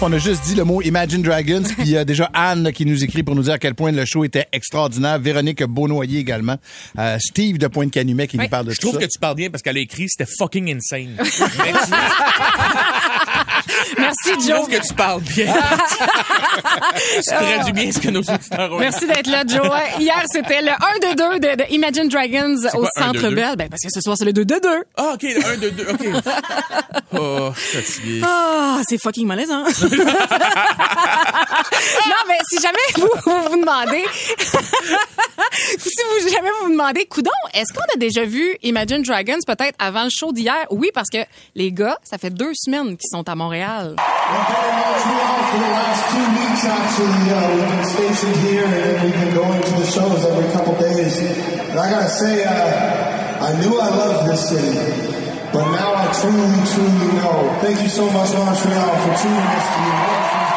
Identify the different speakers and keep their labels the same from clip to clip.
Speaker 1: On a juste dit le mot Imagine Dragons, puis il y a déjà Anne là, qui nous écrit pour nous dire à quel point le show était extraordinaire. Véronique Beaunoyer également. Euh, Steve de Pointe-Canumet qui nous parle de
Speaker 2: Je
Speaker 1: tout
Speaker 2: trouve
Speaker 1: ça.
Speaker 2: que tu parles bien parce qu'elle a écrit c'était fucking insane.
Speaker 3: Merci,
Speaker 2: Je
Speaker 3: Joe.
Speaker 2: trouve que tu parles bien. tu traduis bien ce que nos auditeurs ont
Speaker 3: Merci d'être là, Joe. Hier, c'était le 1 2 2 de, de Imagine Dragons au
Speaker 2: quoi,
Speaker 3: Centre? Bell. Ben, parce que ce soir, c'est le 2 2 2
Speaker 2: Ah, OK, le 1, 2, 2, OK. Oh, je suis fatigué.
Speaker 3: Ah, c'est fucking malaisant. Non, mais si jamais vous vous, vous demandez, si vous jamais vous vous demandez, coudon, est-ce qu'on a déjà vu Imagine Dragons peut-être avant le show d'hier? Oui, parce que les gars, ça fait deux semaines qu'ils sont à Montréal.
Speaker 4: Uh, I knew I loved this city, but now I truly, truly know. Thank you so much, Montreal, for treating us to
Speaker 3: Il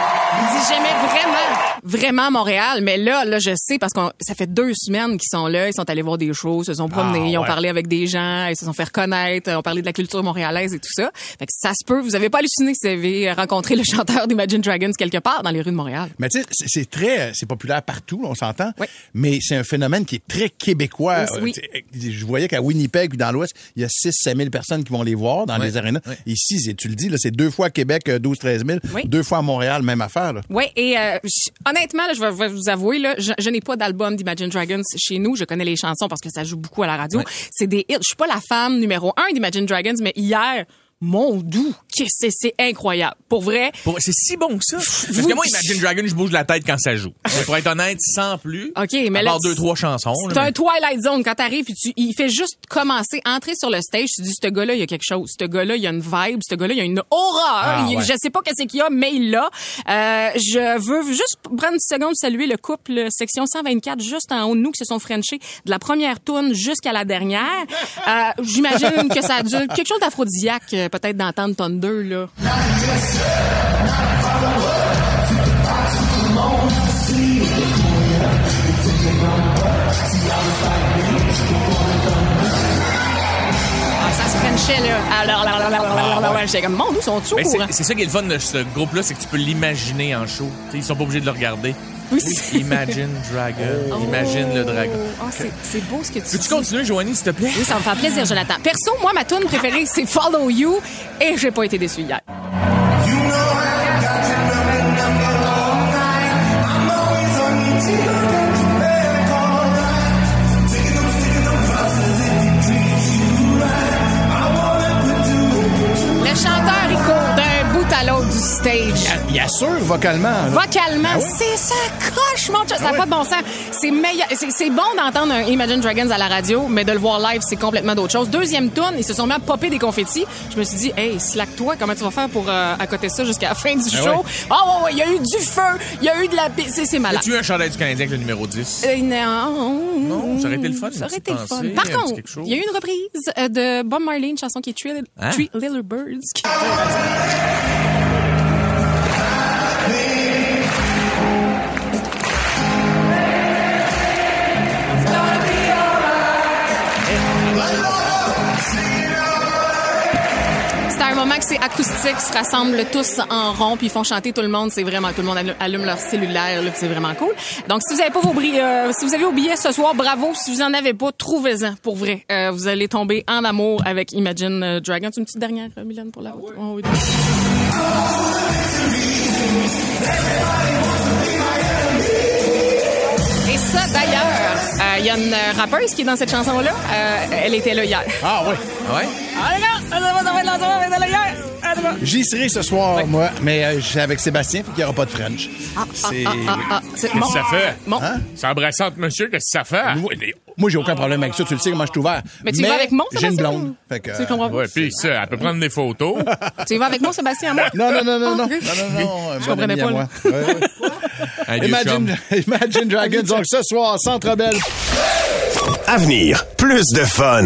Speaker 3: dit j'aimais vraiment, vraiment Montréal, mais là, là, je sais parce que ça fait deux semaines qu'ils sont là, ils sont allés voir des shows, se sont promenés,
Speaker 1: Ah,
Speaker 3: ils ont
Speaker 1: ouais.
Speaker 3: parlé avec des gens, ils se sont fait reconnaître, ont parlé de la culture montréalaise et tout ça. Fait que ça se peut, vous avez pas halluciné si vous avez rencontré le chanteur d'Imagine Dragons quelque part dans les rues de Montréal.
Speaker 1: Mais tu sais, c'est- très, c'est populaire partout, on s'entend.
Speaker 3: Oui.
Speaker 1: Mais c'est un phénomène qui est très québécois.
Speaker 3: Oui,
Speaker 1: Je voyais qu'à Winnipeg puis dans l'Ouest, il y a 6 000 personnes qui vont les voir dans les arénas. Ici, tu le dis, c'est deux fois Québec, euh, 12-13 000.
Speaker 3: Oui.
Speaker 1: Deux fois à Montréal, même affaire. Là.
Speaker 3: Oui, et euh, honnêtement, là, je vais, vous avouer, là, je, je n'ai pas d'album d'Imagine Dragons chez nous. Je connais les chansons parce que ça joue beaucoup à la radio. C'est des hits. Je suis pas la femme numéro un d'Imagine Dragons, mais hier, mon doux, que c'est c'est incroyable. Pour vrai,
Speaker 2: Pour- C'est si bon que ça. Parce
Speaker 3: Vous-
Speaker 2: que moi, Imagine Dragon, je bouge la tête quand ça joue. Mais pour être honnête, sans plus.
Speaker 3: OK, mais
Speaker 2: à
Speaker 3: là,
Speaker 2: part deux, trois chansons.
Speaker 3: C'est
Speaker 2: là,
Speaker 3: un
Speaker 2: mais-
Speaker 3: Twilight Zone. Quand t'arrives, tu, il fait juste commencer, entrer sur le stage. Tu dis, ce gars-là, il y a quelque chose. Ce gars-là, il y a une vibe. Ce gars-là, il y a une aura.
Speaker 1: Ah,
Speaker 3: Il-
Speaker 1: ouais.
Speaker 3: Je sais pas qu'est-ce qu'il y a, mais il l'a. Euh, je veux juste prendre une seconde saluer le couple section 124 juste en haut de nous qui se sont frenchés de la première tourne jusqu'à la dernière. Euh, J'imagine que ça a dû quelque chose d'aphrodisiaque, euh, peut-être d'entendre Thunder, là. Ah, se frenchait, là. Alors, là, là, là, là, là, là, là, J'étais comme, mon, nous,
Speaker 2: Mais
Speaker 3: courant?
Speaker 2: c'est ça qui est le fun de ce groupe-là, c'est que tu peux l'imaginer en show. Tu sais, ils sont pas obligés de le regarder.
Speaker 3: Oui,
Speaker 2: Imagine Dragon. Imagine le dragon.
Speaker 3: Oh, c'est- beau ce que tu
Speaker 2: Peux-tu continuer, Joanie, s'il te plaît?
Speaker 3: Oui, ça me fait plaisir, Jonathan. Perso, moi, ma tune préférée, c'est Follow You et j'ai pas été déçu hier.
Speaker 1: Vocalement.
Speaker 3: Vocalement,
Speaker 1: oui?
Speaker 3: c'est ça coche, mon chum. Ça n'a pas de bon sens. C'est meilleur. C'est, bon d'entendre un Imagine Dragons à la radio, mais de le voir live, c'est complètement d'autre chose. Deuxième tune, ils se sont mis à popper des confettis. Je me suis dit, hey, slack-toi, comment tu vas faire pour euh, accoter ça jusqu'à la fin du show?
Speaker 1: ouais.
Speaker 3: Oh, ouais, ouais, il y a eu du feu, il y a eu de la. C'est, malade.
Speaker 2: As-tu eu un chandail du Canadien avec le numéro 10?
Speaker 3: Euh, non.
Speaker 2: Non, ça aurait été le fun,
Speaker 3: Ça aurait été le fun. Par contre, il y a eu une reprise euh, de Bob Marley, une chanson qui est Three,
Speaker 2: Hein?
Speaker 3: Little Birds. qui- un moment que c'est acoustique, ils se rassemblent tous en rond, puis ils font chanter tout le monde. C'est vraiment, tout le monde allume, leur cellulaire, c'est vraiment cool. Donc, si vous avez pas vos euh, si vous avez billets ce soir, bravo. Si vous en avez pas, trouvez-en, pour vrai. Euh, vous allez tomber en amour avec Imagine euh, Dragons. Une petite dernière, euh, Mylène, pour la route? Oh, oui. Et ça, d'ailleurs, euh, il y a une rappeuse qui est dans cette chanson-là. Elle était là hier.
Speaker 1: Ah oui.
Speaker 2: Ouais?
Speaker 3: Ah
Speaker 1: J'y serai ce soir, moi, mais euh, j'ai avec Sébastien, puis qu'il n'y aura pas de French. C'est...
Speaker 3: Ah, ah, c'est
Speaker 5: Qu'est-ce
Speaker 3: bon.
Speaker 5: que ça fait?
Speaker 3: Bon.
Speaker 5: C'est embrassante, monsieur, qu'est-ce que ça fait?
Speaker 1: Moi, moi, j'ai aucun problème avec ça, tu le sais comment je suis ouvert.
Speaker 3: Mais tu y vas avec mon,
Speaker 1: j'ai une
Speaker 3: Sébastien?
Speaker 1: blonde. Fait que,
Speaker 3: Tu comprends?
Speaker 5: Ouais, puis ça, elle peut prendre des photos.
Speaker 3: Tu y vas avec moi, Sébastien, moi?
Speaker 1: Non, non, non, non, non, non, non,
Speaker 3: comprenais
Speaker 1: à
Speaker 3: pas,
Speaker 1: moi. Ouais, ouais. Imagine, Imagine Dragons, donc ce soir, Centre Belle.
Speaker 6: Avenir, plus de fun.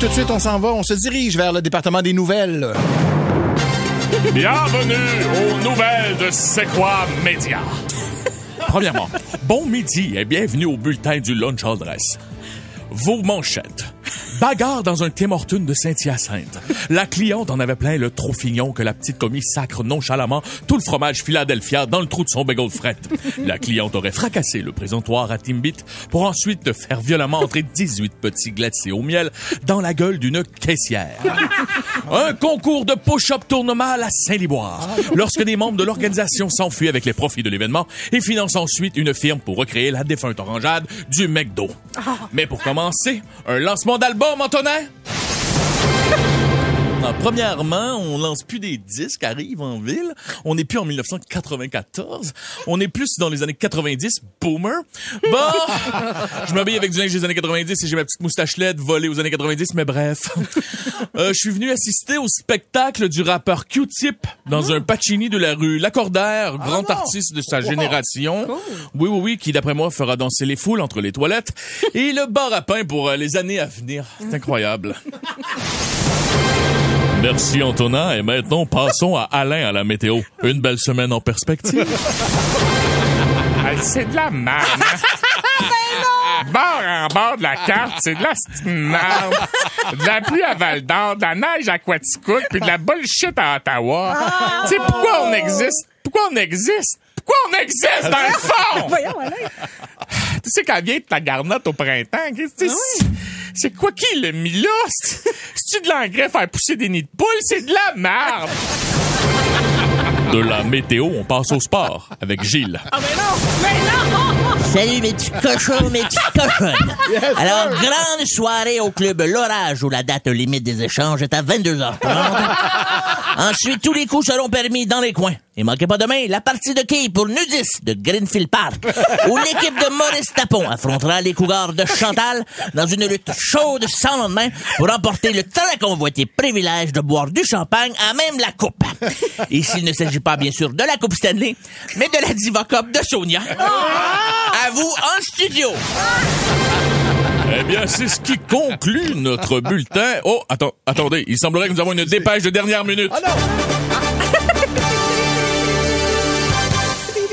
Speaker 1: Tout de suite, on s'en va, on se dirige vers le département des nouvelles.
Speaker 5: Bienvenue aux nouvelles de C'est quoi Média? Premièrement, bon midi et bienvenue au bulletin du Lunch All Dress. Vos manchettes. Bagarre dans un Tim Hortons de Saint-Hyacinthe. La cliente en avait plein le trop fignon que la petite commis sacre nonchalamment tout le fromage Philadelphia dans le trou de son bagel fret. La cliente aurait fracassé le présentoir à Timbit pour ensuite faire violemment entrer 18 petits glacés au miel dans la gueule d'une caissière. Un concours de push-up tourne mal à Saint-Liboire lorsque des membres de l'organisation s'enfuient avec les profits de l'événement et financent ensuite une firme pour recréer la défunte orangeade du McDo. Mais pour commencer, un lancement d'album, Antonin? Ah, premièrement, on lance plus des disques, arrive en ville. On n'est plus en 1994. On est plus dans les années 90, boomer. Bon, je m'habille avec du linge des années 90 et j'ai ma petite moustache LED volée aux années 90, mais bref. Euh, je suis venu assister au spectacle du rappeur Q-Tip dans un Pacini de la rue Lacordaire, grand artiste de sa génération. Oui, oui, oui, qui d'après moi fera danser les foules entre les toilettes et le bar à pain pour euh, les années à venir. C'est incroyable. Merci Antonin et maintenant passons à Alain à la météo. Une belle semaine en perspective. c'est de la merde. Bord en bord de la carte, c'est de la merde. De la pluie à Val d'Or, de la neige à Quaticook, puis de la bullshit à Ottawa. Tu sais pourquoi on existe? Pourquoi on existe? Pourquoi on existe dans le fond?
Speaker 3: Voyons, Alain.
Speaker 5: Tu sais, quand vient ta garnotte au printemps, tu sais, c'est- quoi qui l'a mis là? C'est- C'est-tu de l'engrais faire pousser des nids de poules? C'est de la merde! De la météo, on passe au sport avec Gilles.
Speaker 3: Ah, mais non! Mais non!
Speaker 7: Salut mes petits cochons, mes petites cochonnes. Alors, grande soirée au club L'Orage où la date limite des échanges est à 22h30. Ensuite, tous les coups seront permis dans les coins. Et manquez pas demain la partie de quilles pour nudistes de Greenfield Park où l'équipe de Maurice Tapon affrontera les cougars de Chantal dans une lutte chaude sans lendemain pour remporter le très convoité privilège de boire du champagne à même la coupe. Ici, il ne s'agit pas bien sûr de la Coupe Stanley, mais de la Diva Cup de Sonia. À vous en studio.
Speaker 5: Eh bien, c'est ce qui conclut notre bulletin. Oh, attends, attendez, il semblerait que nous avons une dépêche de dernière minute.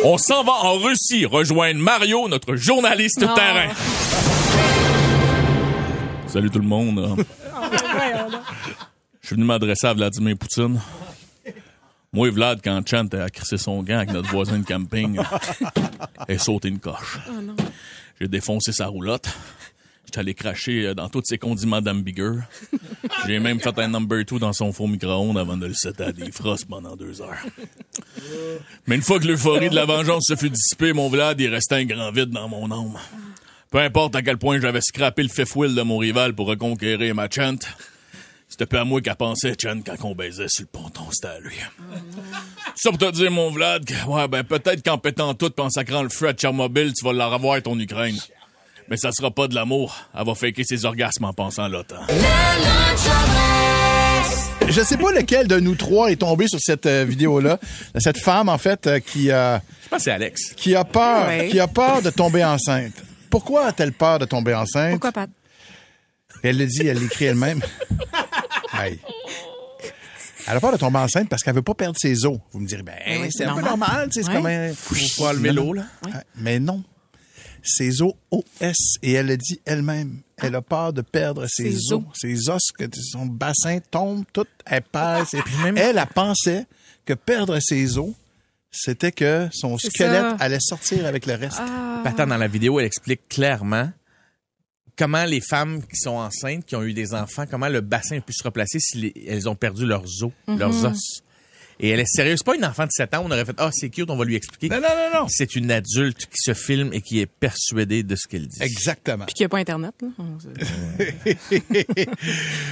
Speaker 5: On s'en va en Russie rejoindre Mario, notre journaliste
Speaker 3: Oh.
Speaker 5: terrain. Salut tout le monde. Je suis venu m'adresser à Vladimir Poutine. Moi Vlad, quand Chant a crissé son gant avec notre voisin de camping, et sauté une coche. J'ai défoncé sa roulotte. J'étais allé cracher dans tous ses condiments d'ambigueur. J'ai même fait un number two dans son faux micro-ondes avant de le setter à des frostes pendant deux heures. Mais une fois que l'euphorie de la vengeance se fut dissipée, mon Vlad, il restait un grand vide dans mon âme. Peu importe à quel point j'avais scrappé le fifth wheel de mon rival pour reconquérir ma chant, c'était pas à moi qu'elle pensait, Chant, quand on baisait sur le ponton, c'était à lui. Ça pour te dire, mon Vlad, que, ouais, ben, peut-être qu'en pétant tout pis en sacrant le feu à Tchernobyl, tu vas la revoir ton Ukraine. Mais ça sera pas de l'amour. Elle va faker ses orgasmes en pensant à l'OTAN.
Speaker 1: Je sais pas lequel de nous trois est tombé sur cette euh, vidéo-là. Cette femme, en fait, euh, qui, euh,
Speaker 5: Je pense que c'est Alex.
Speaker 1: qui a peur,
Speaker 3: Ouais.
Speaker 1: qui a peur de tomber enceinte. Pourquoi a-t-elle peur de tomber enceinte?
Speaker 3: Pourquoi pas?
Speaker 1: Elle le dit, elle l'écrit elle-même. Aïe. Elle a peur de tomber enceinte parce qu'elle veut pas perdre ses os. Vous me direz, ben,
Speaker 3: oui,
Speaker 1: c'est un peu
Speaker 3: normal.
Speaker 1: c'est comme un...
Speaker 5: Faut pas lever l'eau, là.
Speaker 1: Ouais, Mais non. ses os OS. Et elle a dit elle-même, elle a peur de perdre ses,
Speaker 3: Ses
Speaker 1: os.
Speaker 3: os.
Speaker 1: Ses os, que son bassin tombe tout épaisse. Et elle, elle pensait que perdre ses os, c'était que son squelette
Speaker 5: ça.
Speaker 1: allait sortir avec le reste.
Speaker 5: Attends, dans la vidéo, elle explique clairement comment les femmes qui sont enceintes, qui ont eu des enfants, comment le bassin a pu se replacer si les- elles ont perdu leurs os,
Speaker 1: Mhm.
Speaker 5: leurs os. Et elle est sérieuse. C'est pas une enfant de 7 ans, on aurait fait, ah, c'est cute, on va lui expliquer.
Speaker 1: Non, non, non, non.
Speaker 5: C'est une adulte qui se filme et qui est persuadée de ce qu'elle dit.
Speaker 1: Exactement.
Speaker 3: Puis qu'il n'y a pas Internet. Là.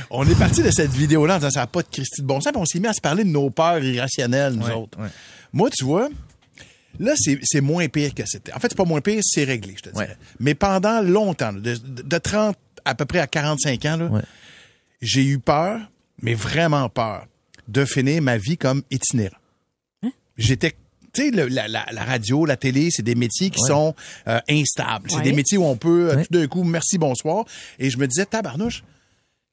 Speaker 1: On est parti de cette vidéo-là en disant ça n'a pas de Christie de bon sens, puis on s'est mis à se parler de nos peurs irrationnelles, nous
Speaker 5: Ouais,
Speaker 1: autres.
Speaker 5: ouais.
Speaker 1: Moi, tu vois, là, c'est moins pire que c'était. En fait, c'est pas moins pire, c'est réglé, je te dirais. Mais pendant longtemps, de, de 30 à peu près à 45 ans, j'ai eu peur, mais vraiment peur, de finir ma vie comme itinérant. J'étais tu sais, la, la- la radio, la télé, c'est des métiers qui
Speaker 5: Ouais.
Speaker 1: sont euh, instables. C'est
Speaker 5: Ouais.
Speaker 1: des métiers où on peut, euh,
Speaker 5: Ouais.
Speaker 1: tout d'un coup, merci, bonsoir. Et je me disais, tabarnouche,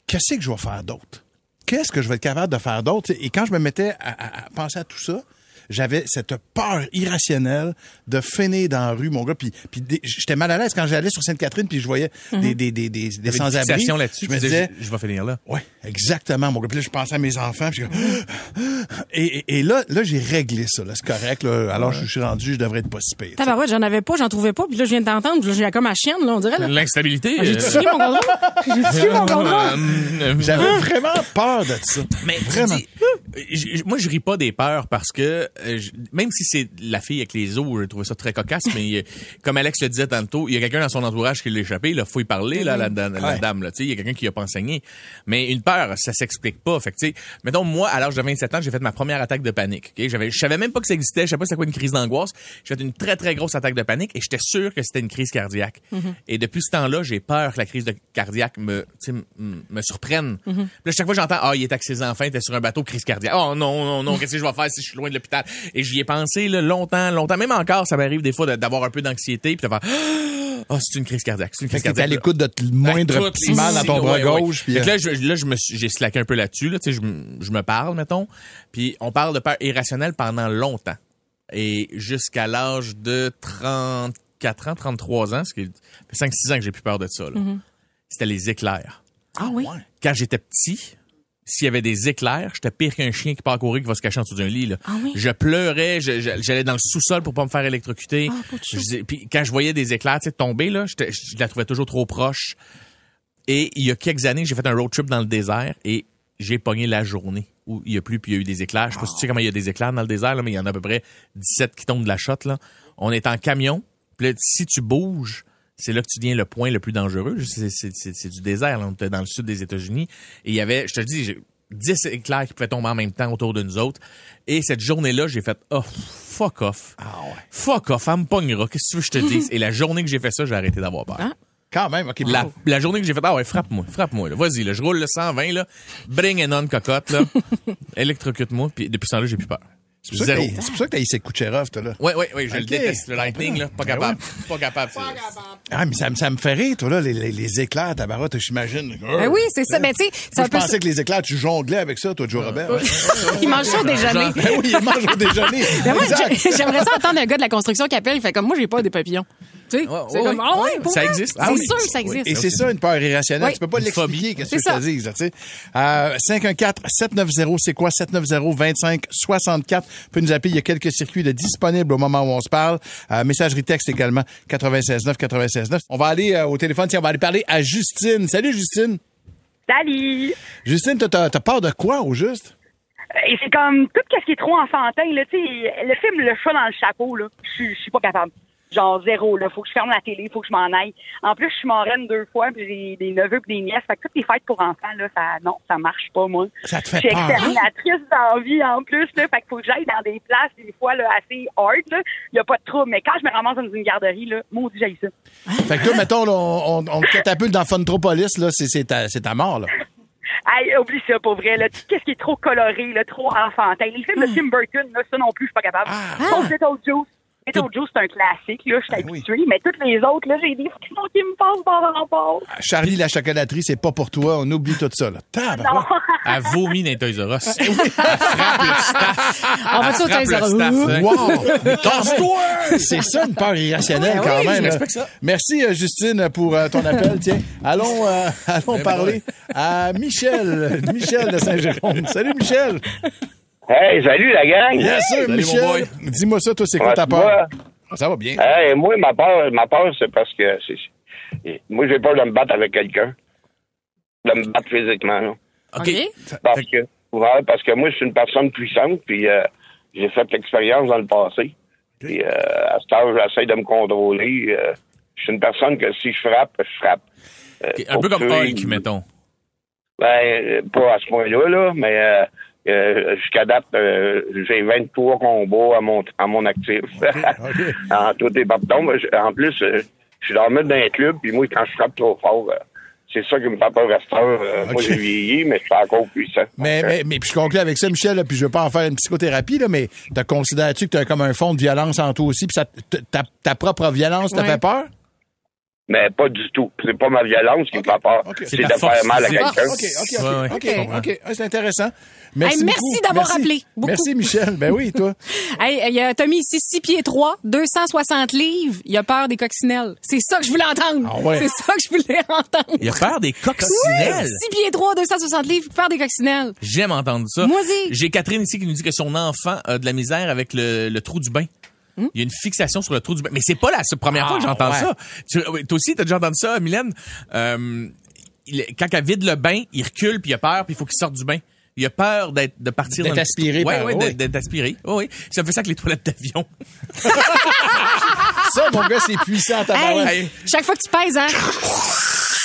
Speaker 1: qu'est-ce que je vais faire d'autre? Qu'est-ce que je vais être capable de faire d'autre? Et quand je me mettais à, à- à penser à tout ça, j'avais cette peur irrationnelle de finir dans la rue, mon gars. Puis, puis j'étais mal à l'aise quand j'allais sur Sainte-Catherine, puis je voyais
Speaker 5: Mhm.
Speaker 1: des, des, des, des, sans-abri.
Speaker 5: là-dessus.
Speaker 1: Je me disais,
Speaker 5: je, je vais finir là.
Speaker 1: Ouais, exactement, mon gars. Puis là, je pensais à mes enfants. Puis je- et, et, et là, là j'ai réglé ça. là. C'est correct. Là. Alors, je suis rendu, je devrais être pas si pire.
Speaker 3: Tabarouette, j'en avais pas, j'en trouvais pas. Puis là, je viens de t'entendre. Puis là, j'ai comme ma chienne, là, on dirait. Là.
Speaker 5: L'instabilité.
Speaker 3: Ah, J'ai-tu fini mon contrôle? J'ai-tu fini mon contrôle?
Speaker 1: J'avais vraiment peur de ça.
Speaker 5: Mais
Speaker 1: vraiment.
Speaker 5: dis, euh, moi, je ris pas des peurs parce que euh, je- même si c'est la fille avec les os, je trouvais ça très cocasse, mais euh, comme Alex le disait tantôt, il y a quelqu'un dans son entourage qui l'a échappé. Il faut y parler, là, la, la- la
Speaker 1: Ouais.
Speaker 5: dame. Là, tu sais, il y a quelqu'un qui a pas enseigné. Mais une peur, ça s'explique pas. Fait que, tu sais, mettons, moi, à l'âge de 27 ans, j'ai fait ma première attaque de panique. ok? J'avais, je savais même pas que ça existait. Je savais pas c'était quoi une crise d'angoisse. J'ai fait une très, très grosse attaque de panique et j'étais sûr que c'était une crise cardiaque.
Speaker 3: Mhm.
Speaker 5: Et depuis ce temps-là, j'ai peur que la crise de cardiaque me, me surprenne.
Speaker 3: Mhm.
Speaker 5: Puis là, chaque fois j'entends, ah, il est avec ses enfants, il était sur un bateau, crise cardiaque. Oh non, non, non, qu'est-ce que je vais faire si je suis loin de l'hôpital? Et j'y ai pensé, là, longtemps, longtemps. Même encore, ça m'arrive des fois d'avoir un peu d'anxiété puis de faire, oh, c'est une crise cardiaque. C'est une crise
Speaker 1: Fait que t'es à
Speaker 5: cardiaque.
Speaker 1: l'écoute de le moindre petit mal dans ton bras
Speaker 5: ouais, ouais.
Speaker 1: gauche. puis,
Speaker 5: que
Speaker 1: euh,
Speaker 5: là, je, là, je me suis- j'ai slacké un peu là-dessus. Là, tu sais, je, me- je me parle, mettons. Puis on parle de peur irrationnelle pendant longtemps. Et jusqu'à l'âge de 34 ans, 33 ans, ce qui fait 5-6 ans que j'ai plus peur de ça. là.
Speaker 3: Mhm.
Speaker 5: C'était les éclairs.
Speaker 3: Ah oui?
Speaker 5: Quand j'étais petit, s'il y avait des éclairs, j'étais pire qu'un chien qui part courir qui va se cacher en dessous d'un lit. Là.
Speaker 3: Ah oui?
Speaker 5: Je pleurais, j'allais dans le sous-sol pour pas me faire électrocuter.
Speaker 3: Ah.
Speaker 5: Je Puis quand je voyais des éclairs tomber, là, je la trouvais toujours trop proche. Et il y a quelques années, j'ai fait un road trip dans le désert et j'ai pogné la journée où il y a plus puis il y a eu des éclairs. Je sais pas si tu sais comment il y a des éclairs dans le désert, là, mais il y en a à peu près 17 qui tombent de la shot. Là. On est en camion. Puis là, si tu bouges, c'est là que tu deviens le point le plus dangereux. C'est, du désert. Là. On était dans le sud des États-Unis. Et il y avait, je te dis, j'ai 10 éclairs qui pouvaient tomber en même temps autour de nous autres. Et cette journée-là, j'ai fait, oh, fuck off. Fuck off, elle me pognera. Qu'est-ce que tu veux que je te dise? Et la journée que j'ai fait ça, j'ai arrêté d'avoir peur.
Speaker 1: Quand même, OK.
Speaker 5: La, journée que j'ai fait, ah ouais, frappe-moi, frappe-moi, là. Vas-y, là, je roule le 120, là. Bring and on cocotte, là. Électrocute-moi, puis depuis ce temps-là, j'ai plus peur.
Speaker 1: C'est pour ça que t'as- c'est pour ça que t'as essayé Kucherov, toi, là.
Speaker 5: Ouais, ouais, ouais, je le
Speaker 1: Ok.
Speaker 5: déteste, le lightning, là. Pas
Speaker 1: Ben
Speaker 5: capable. Pas capable. c'est-
Speaker 1: Ah, mais ça, me- ça me fait rire, toi, là, les, les, les éclairs, tabarote, j'imagine.
Speaker 3: Ben oui, c'est ça. Ben, tu sais, un
Speaker 1: je pensais que les éclairs, tu jonglais avec ça, toi, Joe Robert.
Speaker 3: Il mange ça au déjeuner.
Speaker 1: Ben oui, il mange au déjeuner.
Speaker 3: Ben j'aimerais ça entendre un gars de la construction qui appelle. Il fait comme moi, j'ai pas des papillons. Tu sais, c'est
Speaker 5: ouais,
Speaker 3: comme, ah pour
Speaker 5: Ça
Speaker 3: vrai?
Speaker 5: existe.
Speaker 3: C'est
Speaker 5: Ah oui.
Speaker 3: sûr que ça existe.
Speaker 1: Et c'est ça, une peur irrationnelle.
Speaker 3: Oui.
Speaker 1: Tu peux pas l'expliquer, qu'est-ce que
Speaker 3: C'est
Speaker 1: je te
Speaker 3: ça.
Speaker 1: dise, là, tu sais. Euh, 514-790, c'est quoi? 790-2564. Vous pouvez nous appeler. Il y a quelques circuits de disponibles au moment où on se parle. Euh, messagerie texte également, 96.9, 96.9. On va aller euh, au téléphone, tiens, on va aller parler à Justine. Salut, Justine.
Speaker 8: Salut!
Speaker 1: Justine, t'as- t'as t'as peur de quoi, au juste?
Speaker 8: Et c'est comme tout ce qui est trop enfantin, là, tu sais, le film Le chat dans le chapeau, là, je suis- je suis pas capable. Genre zéro, là, faut que je ferme la télé, faut que je m'en aille. En plus, je suis marraine deux fois, puis j'ai des neveux puis des nièces, fait que toutes les fêtes pour enfants, là, ça, non, ça marche pas, moi.
Speaker 1: Ça te fait
Speaker 8: Je suis
Speaker 1: hein?
Speaker 8: exterminatrice d'envie, en plus, là, fait qu'il faut que j'aille dans des places, des fois, là, assez hard, là, y a pas de trouble, mais quand je me ramasse dans une garderie, là, maudit, j'ai ça.
Speaker 1: Fait que toi, mettons, là, on, on, on te catapulte dans Funtropolis, là, c'est c'est ta, c'est ta mort, là.
Speaker 8: Hey, oublie ça, pour vrai, là, tout ce qui est trop coloré, là, trop enfantin? Les films de Tim Burton, là, ça non plus, je suis pas capable.
Speaker 1: Ah.
Speaker 8: Little Juice. Météo Joe, c'est un classique, là, je suis habituée, mais toutes les autres, là, j'ai des frissons qui me passent par le rapport.
Speaker 1: Charlie, la chocolaterie, c'est pas pour toi. On oublie tout ça, là. Tabarouette.
Speaker 5: Elle vomit dans les Toys R Us. Elle frappe le staff.
Speaker 3: On va-tu au Toys R
Speaker 5: hein.
Speaker 1: Wow! C'est ça, une peur irrationnelle,
Speaker 3: Ouais,
Speaker 1: quand
Speaker 3: oui,
Speaker 1: même.
Speaker 3: je respecte ça.
Speaker 1: Merci, euh, Justine, pour euh, ton appel. Tiens, allons, euh, allons
Speaker 5: ben
Speaker 1: parler à Michel. Michel de Saint-Jérôme. Salut, Michel.
Speaker 9: Hey, salut la gang!
Speaker 1: Bien sûr,
Speaker 9: Salut, mon
Speaker 1: Michel. Dis-moi ça, toi, c'est quoi ta peur? Ça va bien.
Speaker 9: Hey, moi, ma peur, ma peur, c'est parce que moi, j'ai peur de me battre avec quelqu'un. De me battre physiquement, là.
Speaker 5: OK.
Speaker 9: Parce que, ouais, parce que moi, je suis une personne puissante, puis euh, j'ai fait l'expérience dans le passé. Puis, euh, à ce temps, j'essaie de me contrôler. euh, je suis une personne que si je frappe, je frappe. Euh,
Speaker 5: Un peu comme Hulk, mettons.
Speaker 9: Ben, pas à ce point-là, là, mais euh, jusqu'à date, euh, j'ai 23 combats à mon, à mon actif. en tout et partout. En plus, euh, je suis dans un club, puis moi, quand je frappe trop fort, euh, c'est ça qui me fait peur à Moi, j'ai vieilli, mais je suis encore puissant.
Speaker 1: Mais, mais, mais puis je conclue avec ça, Michel, là, puis je veux pas en faire une psychothérapie, là, mais te considères-tu que tu as comme un fond de violence en toi aussi, puis ça, ta, ta propre violence te
Speaker 9: Ouais.
Speaker 1: fait peur?
Speaker 9: Mais pas du tout. C'est pas ma violence qui me fait peur. C'est de faire mal à quelqu'un.
Speaker 1: OK, OK. Ah, c'est intéressant. Merci,
Speaker 3: Hey, d'avoir appelé. Beaucoup.
Speaker 1: Merci, Michel. Ben oui, toi.
Speaker 3: Hey, il y a Tommy ici, 6 pieds 3, 260 livres. Il a peur des coccinelles. C'est ça que je voulais entendre.
Speaker 5: Ah ouais.
Speaker 3: C'est ça que je voulais entendre.
Speaker 5: Il a peur des coccinelles.
Speaker 3: 6 pieds 3, 260 livres, peur des coccinelles.
Speaker 5: J'aime entendre ça.
Speaker 3: Moi aussi.
Speaker 5: J'ai Catherine ici qui nous dit que son enfant a de la misère avec le, le trou du bain. Il y a une fixation sur le trou du bain. Mais c'est pas la première fois que
Speaker 1: Ah,
Speaker 5: j'entends
Speaker 1: ouais.
Speaker 5: ça. Tu- toi aussi, t'as déjà entendu ça, Mylène? Euh, il- quand elle vide le bain, il recule, puis il a peur, puis il faut qu'il sorte du bain. Il a peur d'être de partir
Speaker 1: D'être aspiré
Speaker 5: Ouais,
Speaker 1: oui.
Speaker 5: d'être- aspiré. Oui, oui. Ça fait ça avec les toilettes d'avion.
Speaker 1: Ça, mon gars, c'est puissant, ta
Speaker 3: Hey, chaque fois que tu pèses, hein?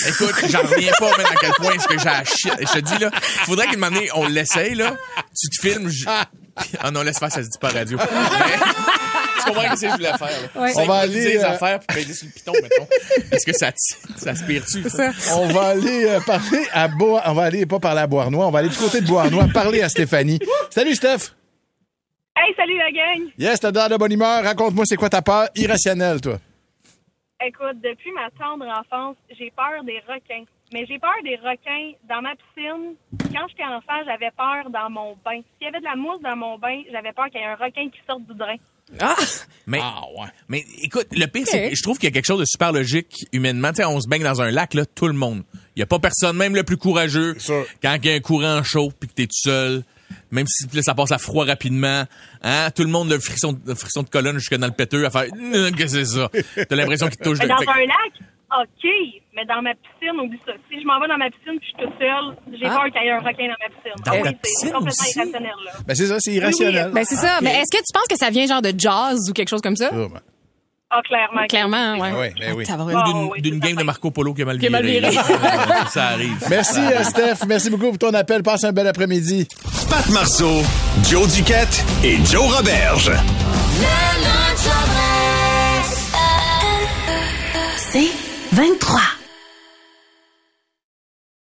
Speaker 5: Écoute, j'en reviens pas, mais à quel point est-ce que j'ai la shit. Je te dis, là, faudrait qu'une année, on l'essaye, là. Tu te filmes, je... Ah non, laisse faire, ça se dit pas à radio. Mais, comprends ce que je voulais faire?
Speaker 1: Ouais. On va aller,
Speaker 5: les
Speaker 1: euh,
Speaker 5: affaires peser sur le piton, mettons. Est-ce que ça, ça aspire-tu? ça?
Speaker 1: On va aller euh, parler à Bois. On va aller pas parler à Bois-Noir. On va aller du côté de Bois-Noir parler à Stéphanie. Salut, Steph.
Speaker 10: Hey, salut la gang!
Speaker 1: Yes, t'as dans de bonne humeur. Raconte-moi, c'est quoi ta peur irrationnelle, toi?
Speaker 10: Écoute, depuis ma tendre enfance, j'ai peur des requins. Mais j'ai peur des requins dans ma piscine. Quand j'étais enfant, j'avais peur dans mon bain. S'il y avait de la mousse dans mon bain, j'avais peur qu'il y ait un requin qui sorte du drain.
Speaker 3: Ah!
Speaker 5: Mais, mais écoute, le pire, c'est que je trouve qu'il y a quelque chose de super logique humainement. Tu sais, on se baigne dans un lac, là, tout le monde. Il y a pas personne, même le plus courageux, quand il y a un courant chaud puis que t'es tout seul, même si là, ça passe à froid rapidement, hein, tout le monde le frisson, le frisson de colonne jusque dans le péteux à faire Hum, que c'est ça. T'as l'impression qu'il te touche.
Speaker 10: Dans
Speaker 5: fait-
Speaker 10: un lac, OK. Mais dans ma piscine, oublie ça. Si je m'en vais dans ma piscine puis je suis toute seule, j'ai
Speaker 3: Ah.
Speaker 10: peur qu'il y ait un requin dans ma piscine.
Speaker 1: Dans
Speaker 10: Ah oui, c'est
Speaker 1: piscine
Speaker 10: complètement
Speaker 1: aussi?
Speaker 10: irrationnel, là.
Speaker 1: Ben, c'est ça, c'est irrationnel.
Speaker 3: Ben, c'est ça.
Speaker 1: Ok.
Speaker 3: Mais est-ce que tu penses que ça vient genre de jazz ou quelque chose comme ça?
Speaker 10: Ah, clairement.
Speaker 3: Clairement, ouais.
Speaker 1: Ouais, ben oui.
Speaker 3: Ah,
Speaker 5: Ou d'une, d'une game de Marco Polo qui a mal
Speaker 3: Qui a mal
Speaker 5: viré. ça arrive.
Speaker 1: Merci, euh, Steph. Merci beaucoup pour ton appel. Passe un bel après-midi.
Speaker 6: Pat Marceau, Joe Duquette et Joe Roberge.
Speaker 11: C'est 23.